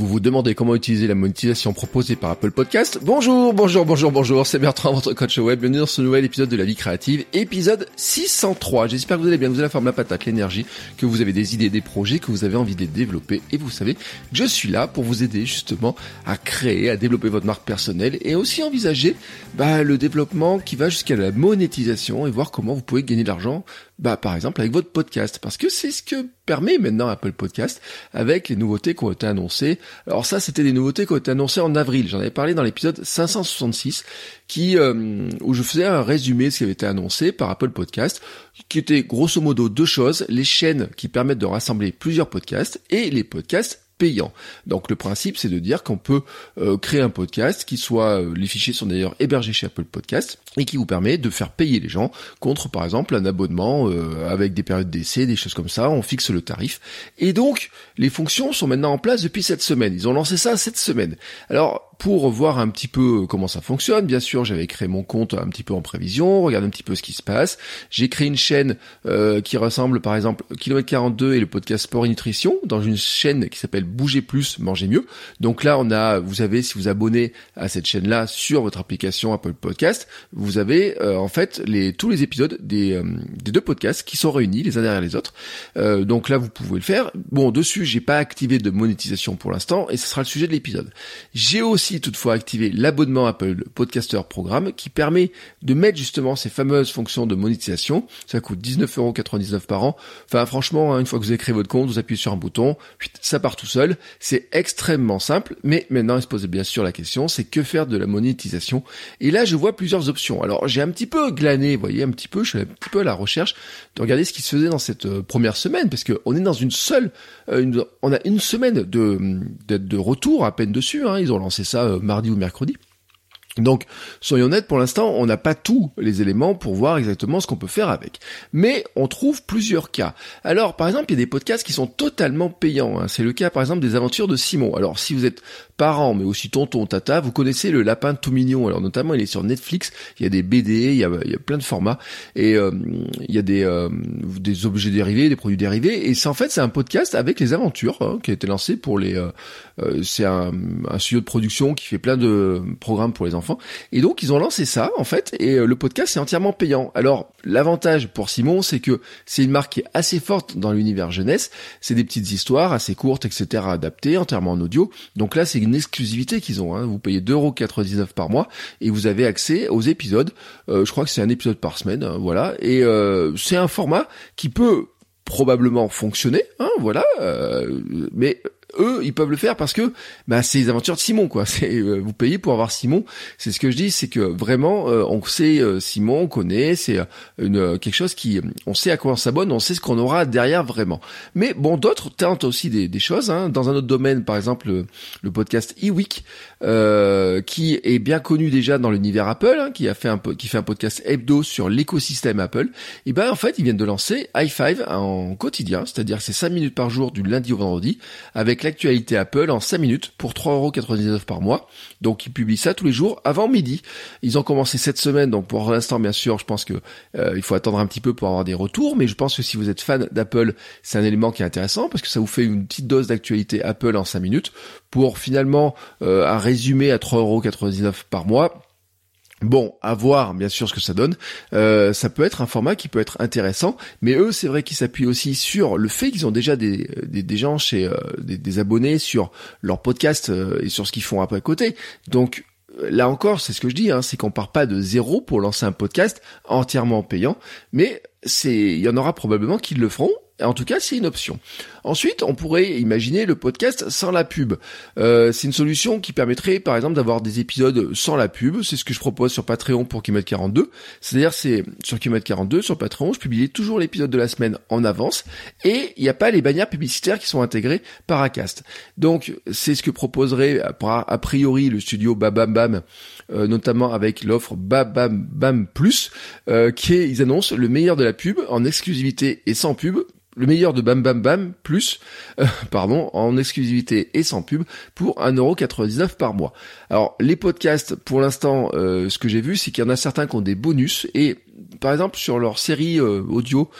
Vous vous demandez comment utiliser la monétisation proposée par Apple Podcast Bonjour, bonjour, bonjour, bonjour, c'est Bertrand, votre coach web. Bienvenue dans ce nouvel épisode de la vie créative, épisode 603. J'espère que vous allez bien, vous avez la forme, la patate, l'énergie, que vous avez des idées, des projets, que vous avez envie de développer. Et vous savez, je suis là pour vous aider justement à créer, à développer votre marque personnelle et aussi envisager bah, le développement qui va jusqu'à la monétisation et voir comment vous pouvez gagner de l'argent bah, par exemple avec votre podcast, parce que c'est ce que permet maintenant Apple Podcast avec les nouveautés qui ont été annoncées. Alors ça, c'était des nouveautés qui ont été annoncées en avril. J'en avais parlé dans l'épisode 566, qui euh, où je faisais un résumé de ce qui avait été annoncé par Apple Podcast, qui était grosso modo deux choses les chaînes qui permettent de rassembler plusieurs podcasts et les podcasts Donc le principe c'est de dire qu'on peut euh, créer un podcast qui soit, euh, les fichiers sont d'ailleurs hébergés chez Apple Podcast et qui vous permet de faire payer les gens contre par exemple un abonnement euh, avec des périodes d'essai, des choses comme ça, on fixe le tarif. Et donc les fonctions sont maintenant en place depuis cette semaine. Ils ont lancé ça cette semaine. Alors pour voir un petit peu comment ça fonctionne, bien sûr, j'avais créé mon compte un petit peu en prévision, regarde un petit peu ce qui se passe. J'ai créé une chaîne qui ressemble par exemple Kilomètre 42 et le podcast Sport et Nutrition dans une chaîne qui s'appelle Bougez plus, mangez mieux. Donc là, on a, vous avez, si vous abonnez à cette chaîne-là sur votre application Apple Podcast, vous avez euh, en fait les tous les épisodes des, euh, des deux podcasts qui sont réunis les uns derrière les autres. Euh, donc là, vous pouvez le faire. Bon, dessus, j'ai pas activé de monétisation pour l'instant, et ce sera le sujet de l'épisode. J'ai aussi toutefois activé l'abonnement Apple Podcaster Programme qui permet de mettre justement ces fameuses fonctions de monétisation. Ça coûte 19,99€ par an. Enfin, franchement, hein, une fois que vous avez créé votre compte, vous appuyez sur un bouton, ça part tout seul. C'est extrêmement simple, mais maintenant il se pose bien sûr la question, c'est que faire de la monétisation Et là, je vois plusieurs options. Alors, j'ai un petit peu glané, vous voyez, un petit peu, je suis un petit peu à la recherche de regarder ce qui se faisait dans cette euh, première semaine, parce que on est dans une seule, euh, on a une semaine de, de, retour à peine dessus. Hein. Ils ont lancé ça euh, mardi ou mercredi. Donc, soyons honnêtes, pour l'instant, on n'a pas tous les éléments pour voir exactement ce qu'on peut faire avec. Mais on trouve plusieurs cas. Alors, par exemple, il y a des podcasts qui sont totalement payants. Hein. C'est le cas, par exemple, des aventures de Simon. Alors, si vous êtes parents, mais aussi tonton, tata, vous connaissez le lapin tout mignon. Alors notamment, il est sur Netflix. Il y a des BD, il y a, plein de formats et euh, il y a des euh, des objets dérivés, des produits dérivés. Et c'est en fait c'est un podcast avec les aventures hein, qui a été lancé pour les. Euh, c'est un, un studio de production qui fait plein de programmes pour les enfants. Et donc ils ont lancé ça en fait. Et le podcast est entièrement payant. Alors l'avantage pour Simon, c'est que c'est une marque qui est assez forte dans l'univers jeunesse. C'est des petites histoires assez courtes, etc. adaptées entièrement en audio. Donc là, c'est une exclusivité qu'ils ont. Hein. Vous payez 2,99€ par mois et vous avez accès aux épisodes. Euh, je crois que c'est un épisode par semaine, hein, voilà. Et euh, c'est un format qui peut probablement fonctionner, hein, voilà. Euh, mais eux, ils peuvent le faire parce que bah, c'est les aventures de Simon, quoi. C'est euh, vous payez pour avoir Simon. C'est ce que je dis, c'est que vraiment, euh, on sait euh, Simon, on connaît, c'est une quelque chose qui, on sait à quoi on s'abonne, on sait ce qu'on aura derrière vraiment. Mais bon, d'autres tentent aussi des, des choses. Hein. Dans un autre domaine, par exemple, le, podcast eWeek, qui est bien connu déjà dans l'univers Apple, hein, qui a fait un qui fait un podcast hebdo sur l'écosystème Apple. Et ben en fait, ils viennent de lancer i5 en quotidien, c'est-à-dire c'est 5 minutes par jour du lundi au vendredi, avec l'actualité Apple en 5 minutes pour 3,99€ par mois. Donc ils publient ça tous les jours avant midi. Ils ont commencé cette semaine, donc pour l'instant bien sûr, je pense que euh, il faut attendre un petit peu pour avoir des retours, mais je pense que si vous êtes fan d'Apple, c'est un élément qui est intéressant parce que ça vous fait une petite dose d'actualité Apple en 5 minutes pour finalement euh, un résumé à 3,99€ par mois Bon, à voir bien sûr ce que ça donne. Euh, ça peut être un format qui peut être intéressant, mais eux, c'est vrai qu'ils s'appuient aussi sur le fait qu'ils ont déjà des, des, gens chez euh, des, abonnés sur leur podcast euh, et sur ce qu'ils font après côté. Donc là encore, c'est ce que je dis, hein, c'est qu'on part pas de zéro pour lancer un podcast entièrement payant, mais c'est il y en aura probablement qui le feront En tout cas, c'est une option. Ensuite, on pourrait imaginer le podcast sans la pub. Euh, c'est une solution qui permettrait, par exemple, d'avoir des épisodes sans la pub. C'est ce que je propose sur Patreon pour Kimet 42. C'est-à-dire, c'est sur Kimet 42, sur Patreon, je publie toujours l'épisode de la semaine en avance et il n'y a pas les bannières publicitaires qui sont intégrées par Acast. Donc, c'est ce que proposerait a priori le studio Babam Bam, euh, notamment avec l'offre Babam Bam Plus, euh, qui est, ils annoncent le meilleur de la pub en exclusivité et sans pub le meilleur de Bam Bam Bam plus, euh, pardon, en exclusivité et sans pub pour 1,99€ par mois. Alors les podcasts, pour l'instant, ce que j'ai vu, c'est qu'il y en a certains qui ont des bonus et par exemple sur leur série euh, audio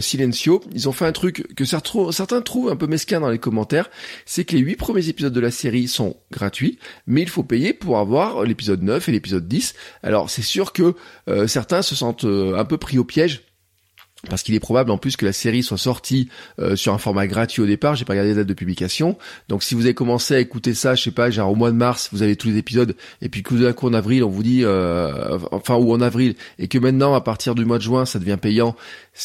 Silencio, ils ont fait un truc que certains trouvent un peu mesquin dans les commentaires, c'est que les 8 premiers épisodes de la série sont gratuits, mais il faut payer pour avoir l'épisode 9 et l'épisode 10. Alors c'est sûr que certains se sentent un peu pris au piège parce qu'il est probable en plus que la série soit sortie euh, sur un format gratuit au départ, j'ai pas regardé les dates de publication. Donc si vous avez commencé à écouter ça, je sais pas, genre au mois de mars, vous avez tous les épisodes et puis tout d'un coup en avril, on vous dit euh, enfin ou en avril et que maintenant à partir du mois de juin, ça devient payant,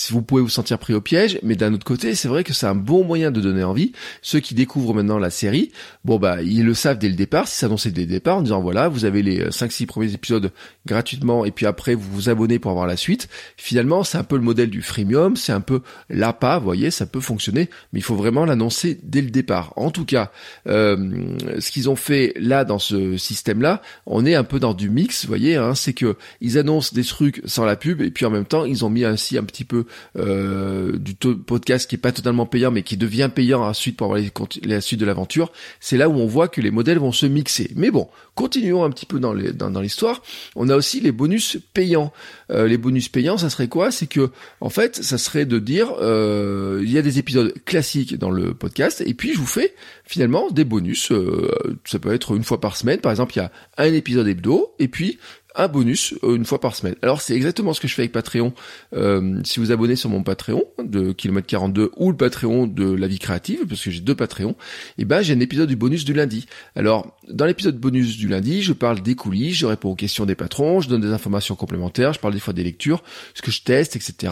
vous pouvez vous sentir pris au piège, mais d'un autre côté, c'est vrai que c'est un bon moyen de donner envie. Ceux qui découvrent maintenant la série, bon bah ils le savent dès le départ, si annoncé dès le départ en disant voilà, vous avez les 5 6 premiers épisodes gratuitement et puis après vous vous abonnez pour avoir la suite. Finalement, c'est un peu le modèle du freemium, c'est un peu l'appât, vous voyez, ça peut fonctionner, mais il faut vraiment l'annoncer dès le départ. En tout cas, euh, ce qu'ils ont fait là dans ce système-là, on est un peu dans du mix, voyez, hein, c'est que ils annoncent des trucs sans la pub et puis en même temps ils ont mis ainsi un petit peu euh, du podcast qui est pas totalement payant mais qui devient payant ensuite pour avoir la suite de l'aventure. C'est là où on voit que les modèles vont se mixer. Mais bon, continuons un petit peu dans l'histoire. On a aussi les bonus payants. Euh, les bonus payants, ça serait quoi? C'est que en fait, ça serait de dire euh, il y a des épisodes classiques dans le podcast et puis je vous fais finalement des bonus. Euh, ça peut être une fois par semaine, par exemple, il y a un épisode hebdo et puis un bonus euh, une fois par semaine. Alors c'est exactement ce que je fais avec Patreon. Euh, si vous abonnez sur mon Patreon de Kilomètre 42 ou le Patreon de la vie créative, parce que j'ai deux Patreons, et eh ben j'ai un épisode du bonus du lundi. Alors dans l'épisode bonus du lundi, je parle des coulisses, je réponds aux questions des patrons, je donne des informations complémentaires, je parle des fois des lectures, ce que je teste, etc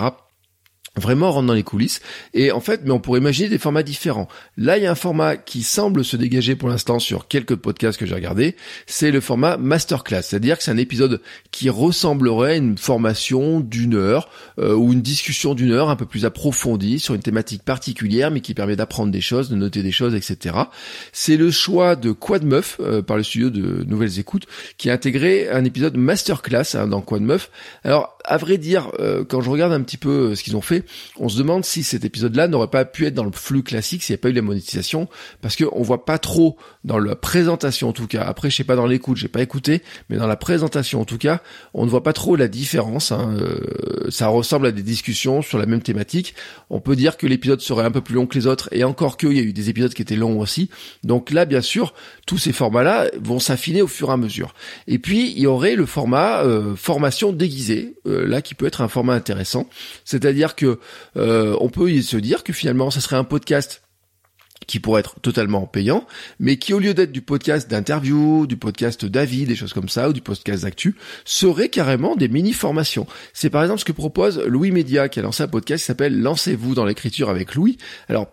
vraiment rentre dans les coulisses. Et en fait mais on pourrait imaginer des formats différents. Là il y a un format qui semble se dégager pour l'instant sur quelques podcasts que j'ai regardé c'est le format masterclass. C'est-à-dire que c'est un épisode qui ressemblerait à une formation d'une heure euh, ou une discussion d'une heure un peu plus approfondie sur une thématique particulière mais qui permet d'apprendre des choses de noter des choses etc c'est le choix de Quad Meuf euh, par le studio de Nouvelles Écoutes qui a intégré un épisode masterclass hein, dans Quad Meuf alors à vrai dire euh, quand je regarde un petit peu ce qu'ils ont fait on se demande si cet épisode-là n'aurait pas pu être dans le flux classique s'il n'y avait pas eu la monétisation, parce que on voit pas trop dans la présentation en tout cas. Après, je sais pas dans l'écoute, j'ai pas écouté, mais dans la présentation en tout cas, on ne voit pas trop la différence. Hein. Euh, ça ressemble à des discussions sur la même thématique. On peut dire que l'épisode serait un peu plus long que les autres, et encore qu'il y a eu des épisodes qui étaient longs aussi. Donc là, bien sûr, tous ces formats-là vont s'affiner au fur et à mesure. Et puis, il y aurait le format euh, formation déguisée, euh, là qui peut être un format intéressant. C'est-à-dire que euh, on peut se dire que finalement, ça serait un podcast qui pourrait être totalement payant, mais qui au lieu d'être du podcast d'interview, du podcast d'avis, des choses comme ça, ou du podcast d'actu, serait carrément des mini-formations. C'est par exemple ce que propose Louis Média, qui a lancé un podcast qui s'appelle Lancez-vous dans l'écriture avec Louis. Alors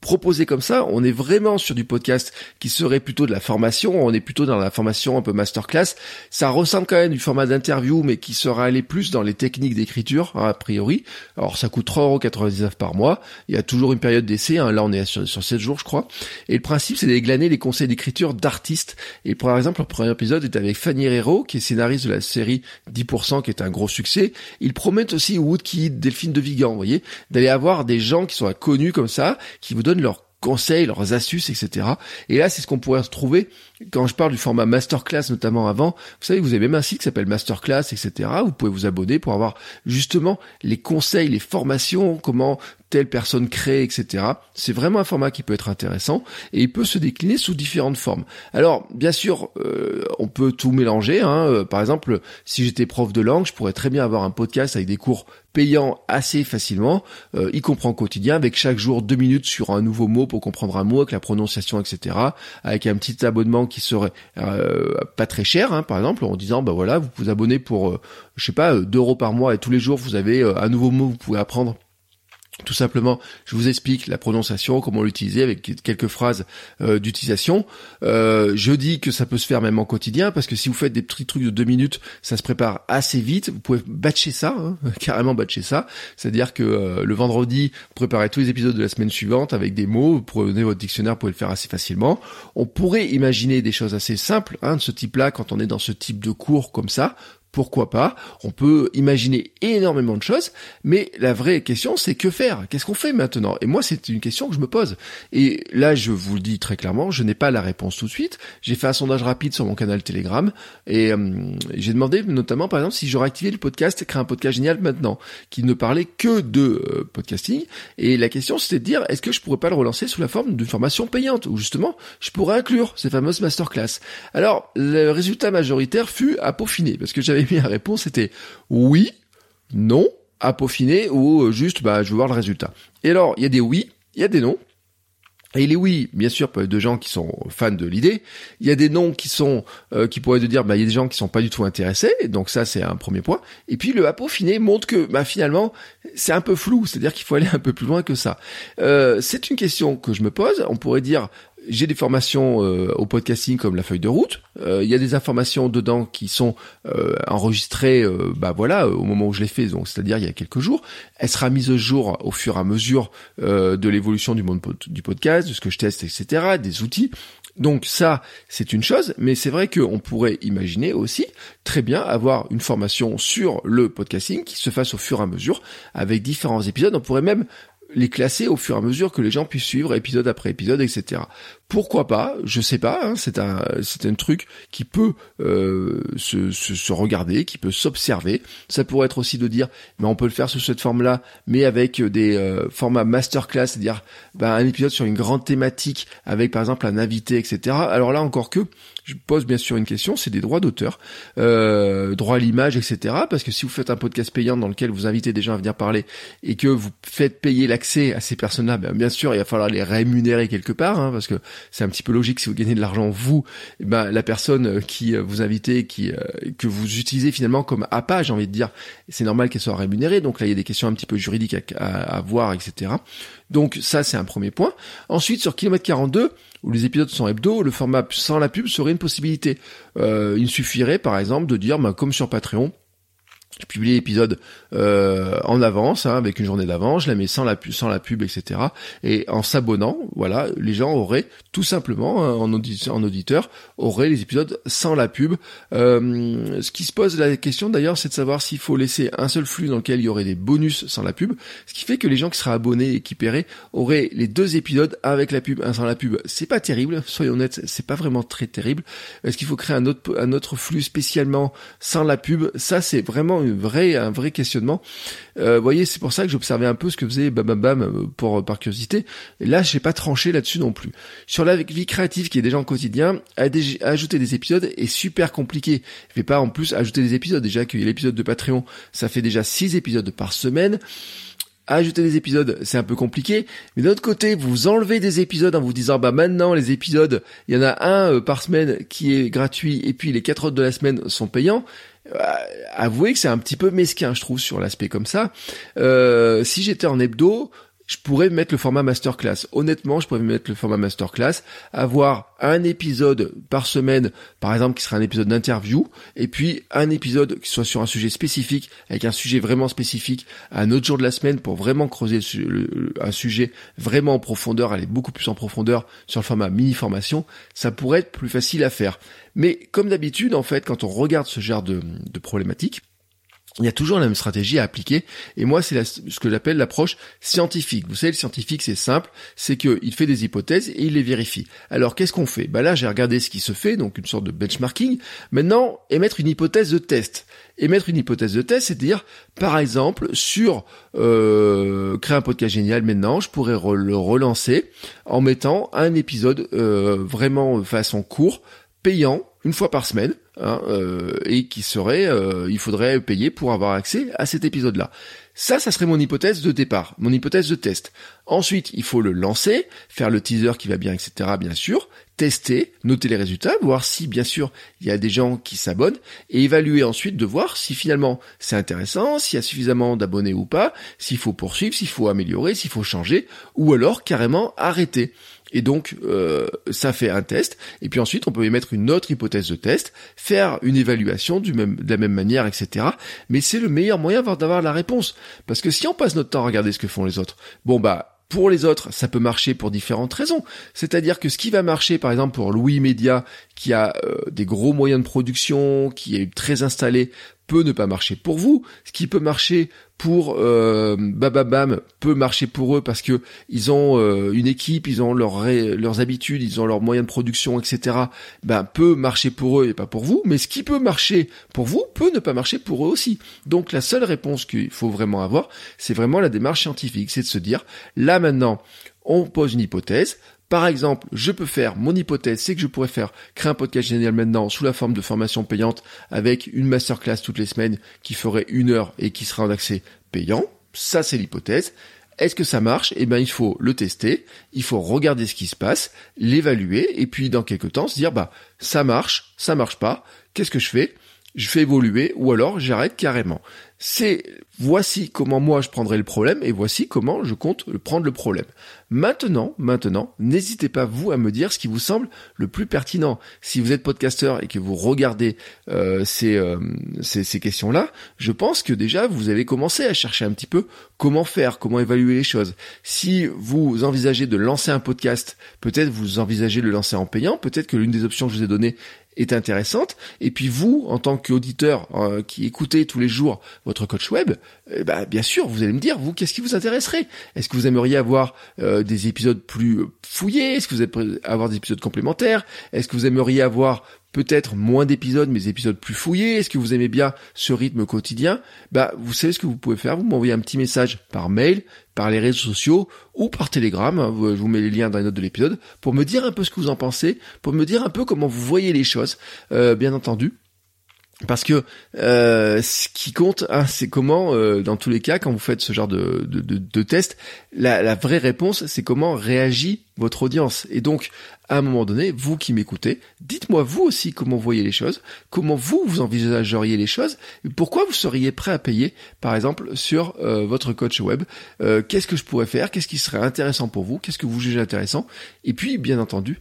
proposé comme ça, on est vraiment sur du podcast qui serait plutôt de la formation, on est plutôt dans la formation un peu masterclass. Ça ressemble quand même du format d'interview, mais qui sera allé plus dans les techniques d'écriture, hein, a priori. Alors ça coûte 3,99€ par mois. Il y a toujours une période d'essai, hein. là on est sur, sur 7 jours je crois. Et le principe c'est d'églaner les conseils d'écriture d'artistes. Et par exemple, le premier épisode est avec Fanny Herrero, qui est scénariste de la série 10%, qui est un gros succès. Ils promettent aussi Woodkid, Delphine de Vigan, vous voyez, d'aller avoir des gens qui sont connus comme ça, qui vous donnent leurs conseils, leurs astuces, etc. Et là, c'est ce qu'on pourrait retrouver quand je parle du format masterclass, notamment avant. Vous savez, vous avez même un site qui s'appelle masterclass, etc. Vous pouvez vous abonner pour avoir justement les conseils, les formations, comment telle personne crée, etc. C'est vraiment un format qui peut être intéressant et il peut se décliner sous différentes formes. Alors, bien sûr, euh, on peut tout mélanger. Hein. Euh, par exemple, si j'étais prof de langue, je pourrais très bien avoir un podcast avec des cours payants assez facilement, euh, y comprend quotidien, avec chaque jour deux minutes sur un nouveau mot pour comprendre un mot, avec la prononciation, etc. Avec un petit abonnement qui serait pas très cher, hein, par exemple, en disant, bah voilà, vous vous abonnez pour, je sais pas, 2 euros par mois et tous les jours vous avez un nouveau mot, vous pouvez apprendre Tout simplement, je vous explique la prononciation, comment l'utiliser avec quelques phrases euh, d'utilisation. Euh, je dis que ça peut se faire même en quotidien parce que si vous faites des petits trucs de deux minutes, ça se prépare assez vite. Vous pouvez batcher ça, hein, carrément batcher ça. C'est-à-dire que euh, le vendredi, vous préparez tous les épisodes de la semaine suivante avec des mots. Vous prenez votre dictionnaire, vous pouvez le faire assez facilement. On pourrait imaginer des choses assez simples hein, de ce type-là quand on est dans ce type de cours comme ça pourquoi pas On peut imaginer énormément de choses, mais la vraie question c'est que faire? Qu'est-ce qu'on fait maintenant? Et moi c'est une question que je me pose. Et là je vous le dis très clairement, je n'ai pas la réponse tout de suite. J'ai fait un sondage rapide sur mon canal Telegram et euh, j'ai demandé notamment par exemple si j'aurais activé le podcast créer un podcast génial maintenant, qui ne parlait que de euh, podcasting. Et la question c'était de dire est-ce que je pourrais pas le relancer sous la forme d'une formation payante? Où justement je pourrais inclure ces fameuses masterclass. Alors le résultat majoritaire fut à peaufiner parce que j'avais la réponse c'était oui, non, à peaufiner ou euh, juste bah je veux voir le résultat. Et alors, il y a des oui, il y a des non. Et les oui, bien sûr, peut être de gens qui sont fans de l'idée. Il y a des non qui sont euh, qui pourraient te dire bah il y a des gens qui sont pas du tout intéressés. Donc ça c'est un premier point. Et puis le à peaufiner montre que bah finalement c'est un peu flou, c'est-à-dire qu'il faut aller un peu plus loin que ça. Euh, c'est une question que je me pose. On pourrait dire j'ai des formations euh, au podcasting comme la feuille de route. Euh, il y a des informations dedans qui sont euh, enregistrées, bah voilà, au moment où je les fais, donc c'est-à-dire il y a quelques jours. Elle sera mise au jour au fur et à mesure de l'évolution du monde du podcast, de ce que je teste, etc., des outils. Donc ça, c'est une chose, mais c'est vrai qu'on pourrait imaginer aussi très bien avoir une formation sur le podcasting qui se fasse au fur et à mesure avec différents épisodes. On pourrait même les classer au fur et à mesure que les gens puissent suivre épisode après épisode, etc. Pourquoi pas Je sais pas. Hein, c'est un c'est un truc qui peut euh, se, se, regarder, qui peut s'observer. Ça pourrait être aussi de dire, mais on peut le faire sous cette forme-là, mais avec des euh, formats masterclass, c'est-à-dire ben, un épisode sur une grande thématique avec par exemple un invité, etc. Alors là encore que je pose bien sûr une question, c'est des droits d'auteur, euh, droit à l'image, etc. Parce que si vous faites un podcast payant dans lequel vous invitez des gens à venir parler et que vous faites payer l'accès à ces personnes-là, ben, bien sûr, il va falloir les rémunérer quelque part, hein, parce que c'est un petit peu logique si vous gagnez de l'argent vous, eh ben la personne qui euh, vous invitez, qui euh, que vous utilisez finalement comme appât, j'ai envie de dire, c'est normal qu'elle soit rémunérée. Donc là, il y a des questions un petit peu juridiques à, à, à voir, etc. Donc ça, c'est un premier point. Ensuite, sur kilomètre 42, où les épisodes sont hebdo, le format sans la pub serait une possibilité. Euh, il suffirait, par exemple, de dire, bah, comme sur Patreon, je publie l'épisode euh, en avance, hein, avec une journée d'avance, je la mets sans la pub, sans la pub, etc. Et en s'abonnant, voilà, les gens auraient tout simplement hein, en, auditeur auraient les épisodes sans la pub. Euh, ce qui se pose la question d'ailleurs, c'est de savoir s'il faut laisser un seul flux dans lequel il y aurait des bonus sans la pub, ce qui fait que les gens qui seraient abonnés et qui paieraient auraient les deux épisodes avec la pub, un sans la pub. C'est pas terrible, soyons honnêtes, c'est pas vraiment très terrible. Est-ce qu'il faut créer un autre un autre flux spécialement sans la pub? Ça, c'est vraiment vrai, un vrai questionnement. Euh, voyez, c'est pour ça que j'observais un peu ce que faisait Bam Bam Bam euh, pour par curiosité. Et là, j'ai pas tranché là-dessus non plus. Sur la vie créative qui est déjà en quotidien, ajouter des épisodes est super compliqué. Je vais pas en plus ajouter des épisodes. Déjà qu'il y l'épisode de Patreon, ça fait déjà 6 épisodes par semaine ajouter des épisodes, c'est un peu compliqué. Mais d'un autre côté, vous enlevez des épisodes en vous disant, bah maintenant les épisodes, il y en a un euh, par semaine qui est gratuit et puis les quatre autres de la semaine sont payants. Euh, avouez que c'est un petit peu mesquin, je trouve, sur l'aspect comme ça. Euh, si j'étais en hebdo, je pourrais mettre le format masterclass. Honnêtement, je pourrais mettre le format masterclass, avoir un épisode par semaine, par exemple, qui sera un épisode d'interview, et puis un épisode qui soit sur un sujet spécifique, avec un sujet vraiment spécifique, un autre jour de la semaine pour vraiment creuser un sujet vraiment en profondeur, aller beaucoup plus en profondeur sur le format mini formation. Ça pourrait être plus facile à faire. Mais comme d'habitude, en fait, quand on regarde ce genre de, de problématiques, il y a toujours la même stratégie à appliquer. Et moi, c'est ce que j'appelle l'approche scientifique. Vous savez, le scientifique, c'est simple, c'est qu'il fait des hypothèses et il les vérifie. Alors, qu'est-ce qu'on fait? Bah là, j'ai regardé ce qui se fait, donc une sorte de benchmarking. Maintenant, émettre une hypothèse de test. Émettre une hypothèse de test, c'est dire, par exemple, sur euh, créer un podcast génial. Maintenant, je pourrais le relancer en mettant un épisode euh, vraiment façon court, payant une fois par semaine Hein, euh, et qui serait, euh, il faudrait payer pour avoir accès à cet épisode-là. Ça, ça serait mon hypothèse de départ, mon hypothèse de test. Ensuite, il faut le lancer, faire le teaser qui va bien, etc. bien sûr, tester, noter les résultats, voir si bien sûr il y a des gens qui s'abonnent et évaluer ensuite de voir si finalement c'est intéressant, s'il y a suffisamment d'abonnés ou pas, s'il faut poursuivre, s'il faut améliorer, s'il faut changer ou alors carrément arrêter. Et donc, euh, ça fait un test. Et puis ensuite, on peut émettre une autre hypothèse de test, faire une évaluation du même, de la même manière, etc. Mais c'est le meilleur moyen d'avoir la réponse. Parce que si on passe notre temps à regarder ce que font les autres, bon bah, pour les autres, ça peut marcher pour différentes raisons. C'est-à-dire que ce qui va marcher, par exemple, pour Louis Media, qui a euh, des gros moyens de production, qui est très installé, peut ne pas marcher pour vous. Ce qui peut marcher pour euh, Bababam peut marcher pour eux parce que ils ont euh, une équipe, ils ont leurs habitudes, ils ont leurs moyens de production, etc. Ben peut marcher pour eux et pas pour vous. Mais ce qui peut marcher pour vous peut ne pas marcher pour eux aussi. Donc la seule réponse qu'il faut vraiment avoir, c'est vraiment la démarche scientifique, c'est de se dire là maintenant on pose une hypothèse, par exemple, je peux faire, mon hypothèse, c'est que je pourrais faire créer un podcast génial maintenant sous la forme de formation payante avec une masterclass toutes les semaines qui ferait une heure et qui sera en accès payant. Ça, c'est l'hypothèse. Est-ce que ça marche? Eh bien, il faut le tester, il faut regarder ce qui se passe, l'évaluer, et puis dans quelques temps se dire, bah, ça marche, ça marche pas, qu'est-ce que je fais? Je fais évoluer, ou alors j'arrête carrément c'est voici comment moi je prendrai le problème et voici comment je compte prendre le problème. Maintenant, maintenant, n'hésitez pas vous à me dire ce qui vous semble le plus pertinent. Si vous êtes podcasteur et que vous regardez euh, ces, euh, ces, ces questions-là, je pense que déjà vous avez commencé à chercher un petit peu comment faire, comment évaluer les choses. Si vous envisagez de lancer un podcast, peut-être vous envisagez de le lancer en payant, peut-être que l'une des options que je vous ai données est intéressante. Et puis vous, en tant qu'auditeur euh, qui écoutez tous les jours votre coach web, eh ben, bien sûr, vous allez me dire, vous, qu'est-ce qui vous intéresserait? Est-ce que vous aimeriez avoir euh, des épisodes plus fouillés? Est-ce que vous aimeriez avoir des épisodes complémentaires? Est-ce que vous aimeriez avoir peut-être moins d'épisodes, mais des épisodes plus fouillés? Est-ce que vous aimez bien ce rythme quotidien? Bah, vous savez ce que vous pouvez faire. Vous m'envoyez un petit message par mail, par les réseaux sociaux ou par Telegram. Hein, je vous mets les liens dans les notes de l'épisode pour me dire un peu ce que vous en pensez, pour me dire un peu comment vous voyez les choses, euh, bien entendu. Parce que euh, ce qui compte, hein, c'est comment, euh, dans tous les cas, quand vous faites ce genre de, de, de, test, la, la, vraie réponse, c'est comment réagit votre audience. Et donc, à un moment donné, vous qui m'écoutez, dites-moi vous aussi comment vous voyez les choses, comment vous, vous envisageriez les choses, pourquoi vous seriez prêt à payer, par exemple, sur euh, votre coach web. qu'est-ce que je pourrais faire? Qu'est-ce qui serait intéressant pour vous? Qu'est-ce que vous jugez intéressant? Et puis, bien entendu,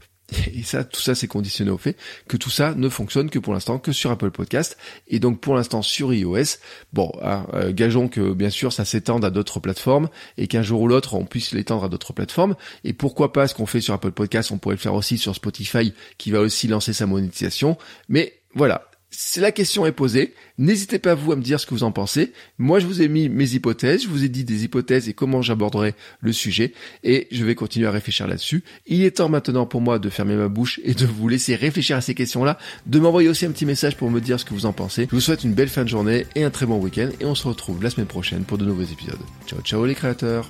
et ça, tout ça, c'est conditionné au fait que tout ça ne fonctionne que pour l'instant que sur Apple Podcast et donc pour l'instant sur iOS. Bon, hein, euh, gageons que bien sûr ça s'étende à d'autres plateformes et qu'un jour ou l'autre on puisse l'étendre à d'autres plateformes. Et pourquoi pas ce qu'on fait sur Apple Podcast, on pourrait le faire aussi sur Spotify qui va aussi lancer sa monétisation. Mais voilà, c'est la question est posée. N'hésitez pas vous à me dire ce que vous en pensez. Moi, je vous ai mis mes hypothèses, je vous ai dit des hypothèses et comment j'aborderai le sujet, et je vais continuer à réfléchir là-dessus. Il est temps maintenant pour moi de fermer ma bouche et de vous laisser réfléchir à ces questions-là, de m'envoyer aussi un petit message pour me dire ce que vous en pensez. Je vous souhaite une belle fin de journée et un très bon week-end, et on se retrouve la semaine prochaine pour de nouveaux épisodes. Ciao, ciao les créateurs.